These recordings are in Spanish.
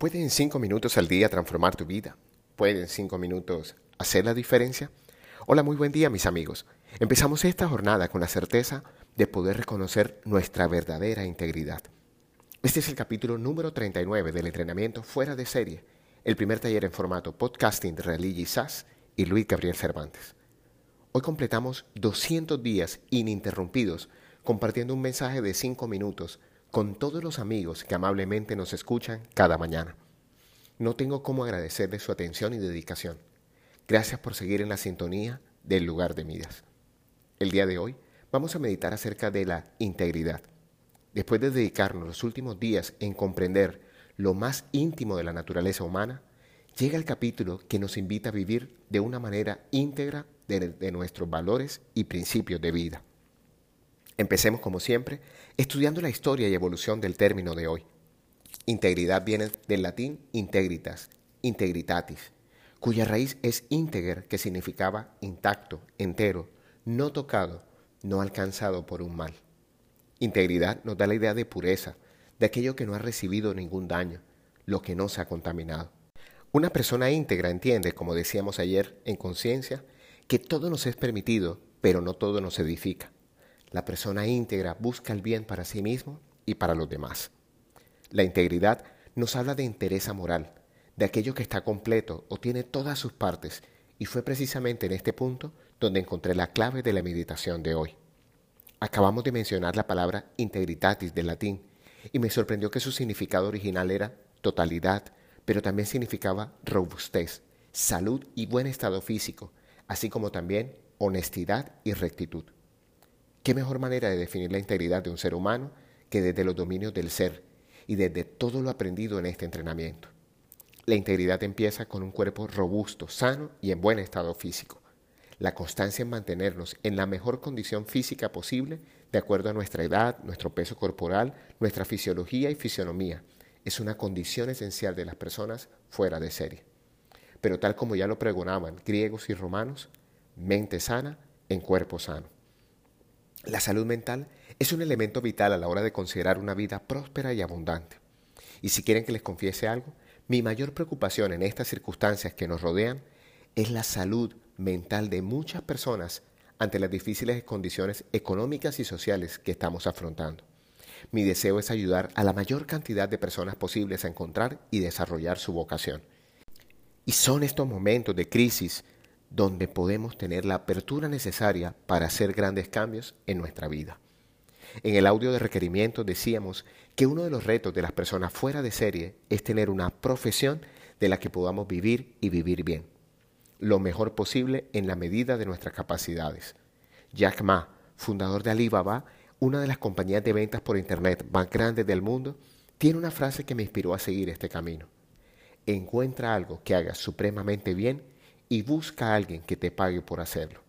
¿Puede en cinco minutos al día transformar tu vida? ¿Puede en cinco minutos hacer la diferencia? Hola, muy buen día mis amigos. Empezamos esta jornada con la certeza de poder reconocer nuestra verdadera integridad. Este es el capítulo número 39 del entrenamiento fuera de serie, el primer taller en formato podcasting de Religi SAS y Luis Gabriel Cervantes. Hoy completamos 200 días ininterrumpidos compartiendo un mensaje de cinco minutos con todos los amigos que amablemente nos escuchan cada mañana. No tengo cómo agradecerles su atención y dedicación. Gracias por seguir en la sintonía del lugar de Midas. El día de hoy vamos a meditar acerca de la integridad. Después de dedicarnos los últimos días en comprender lo más íntimo de la naturaleza humana, llega el capítulo que nos invita a vivir de una manera íntegra de, de nuestros valores y principios de vida. Empecemos como siempre estudiando la historia y evolución del término de hoy. Integridad viene del latín integritas, integritatis, cuya raíz es ínteger, que significaba intacto, entero, no tocado, no alcanzado por un mal. Integridad nos da la idea de pureza, de aquello que no ha recibido ningún daño, lo que no se ha contaminado. Una persona íntegra entiende, como decíamos ayer en conciencia, que todo nos es permitido, pero no todo nos edifica. La persona íntegra busca el bien para sí mismo y para los demás. La integridad nos habla de interés moral, de aquello que está completo o tiene todas sus partes, y fue precisamente en este punto donde encontré la clave de la meditación de hoy. Acabamos de mencionar la palabra integritatis del latín, y me sorprendió que su significado original era totalidad, pero también significaba robustez, salud y buen estado físico, así como también honestidad y rectitud. ¿Qué mejor manera de definir la integridad de un ser humano que desde los dominios del ser y desde todo lo aprendido en este entrenamiento? La integridad empieza con un cuerpo robusto, sano y en buen estado físico. La constancia en mantenernos en la mejor condición física posible de acuerdo a nuestra edad, nuestro peso corporal, nuestra fisiología y fisionomía es una condición esencial de las personas fuera de serie. Pero tal como ya lo pregonaban griegos y romanos, mente sana en cuerpo sano. La salud mental es un elemento vital a la hora de considerar una vida próspera y abundante. Y si quieren que les confiese algo, mi mayor preocupación en estas circunstancias que nos rodean es la salud mental de muchas personas ante las difíciles condiciones económicas y sociales que estamos afrontando. Mi deseo es ayudar a la mayor cantidad de personas posibles a encontrar y desarrollar su vocación. Y son estos momentos de crisis donde podemos tener la apertura necesaria para hacer grandes cambios en nuestra vida. En el audio de requerimiento decíamos que uno de los retos de las personas fuera de serie es tener una profesión de la que podamos vivir y vivir bien, lo mejor posible en la medida de nuestras capacidades. Jack Ma, fundador de Alibaba, una de las compañías de ventas por Internet más grandes del mundo, tiene una frase que me inspiró a seguir este camino. Encuentra algo que hagas supremamente bien y busca a alguien que te pague por hacerlo.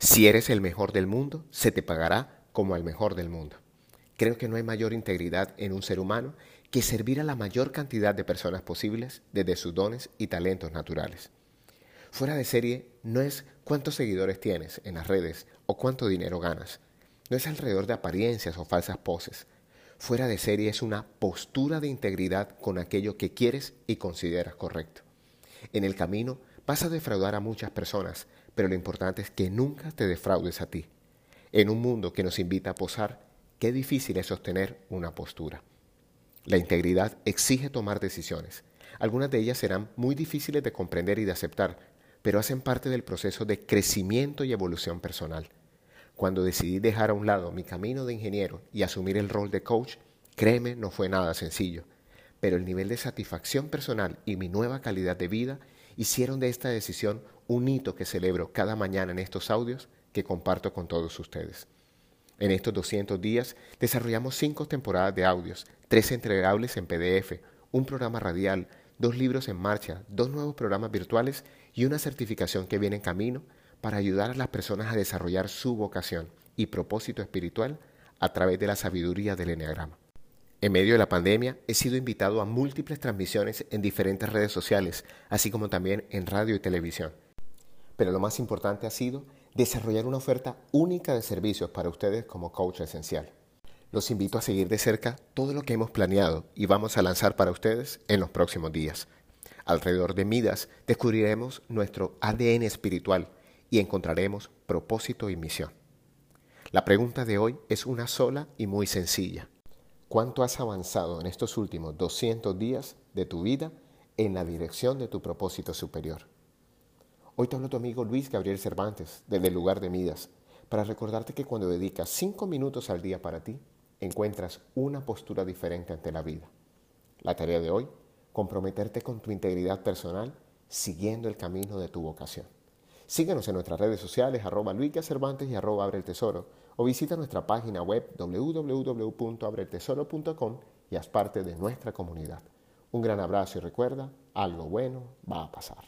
Si eres el mejor del mundo, se te pagará como el mejor del mundo. Creo que no hay mayor integridad en un ser humano que servir a la mayor cantidad de personas posibles desde sus dones y talentos naturales. Fuera de serie no es cuántos seguidores tienes en las redes o cuánto dinero ganas. No es alrededor de apariencias o falsas poses. Fuera de serie es una postura de integridad con aquello que quieres y consideras correcto. En el camino Vas a defraudar a muchas personas, pero lo importante es que nunca te defraudes a ti. En un mundo que nos invita a posar, qué difícil es sostener una postura. La integridad exige tomar decisiones. Algunas de ellas serán muy difíciles de comprender y de aceptar, pero hacen parte del proceso de crecimiento y evolución personal. Cuando decidí dejar a un lado mi camino de ingeniero y asumir el rol de coach, créeme, no fue nada sencillo, pero el nivel de satisfacción personal y mi nueva calidad de vida hicieron de esta decisión un hito que celebro cada mañana en estos audios que comparto con todos ustedes. En estos 200 días desarrollamos cinco temporadas de audios, tres entregables en PDF, un programa radial, dos libros en marcha, dos nuevos programas virtuales y una certificación que viene en camino para ayudar a las personas a desarrollar su vocación y propósito espiritual a través de la sabiduría del Enneagrama. En medio de la pandemia he sido invitado a múltiples transmisiones en diferentes redes sociales, así como también en radio y televisión. Pero lo más importante ha sido desarrollar una oferta única de servicios para ustedes como coach esencial. Los invito a seguir de cerca todo lo que hemos planeado y vamos a lanzar para ustedes en los próximos días. Alrededor de Midas descubriremos nuestro ADN espiritual y encontraremos propósito y misión. La pregunta de hoy es una sola y muy sencilla. ¿Cuánto has avanzado en estos últimos 200 días de tu vida en la dirección de tu propósito superior? Hoy te hablo tu amigo Luis Gabriel Cervantes desde el lugar de Midas para recordarte que cuando dedicas 5 minutos al día para ti, encuentras una postura diferente ante la vida. La tarea de hoy, comprometerte con tu integridad personal siguiendo el camino de tu vocación. Síguenos en nuestras redes sociales, arroba Cervantes y arroba Abre el Tesoro, o visita nuestra página web www.abreltesoro.com y haz parte de nuestra comunidad. Un gran abrazo y recuerda, algo bueno va a pasar.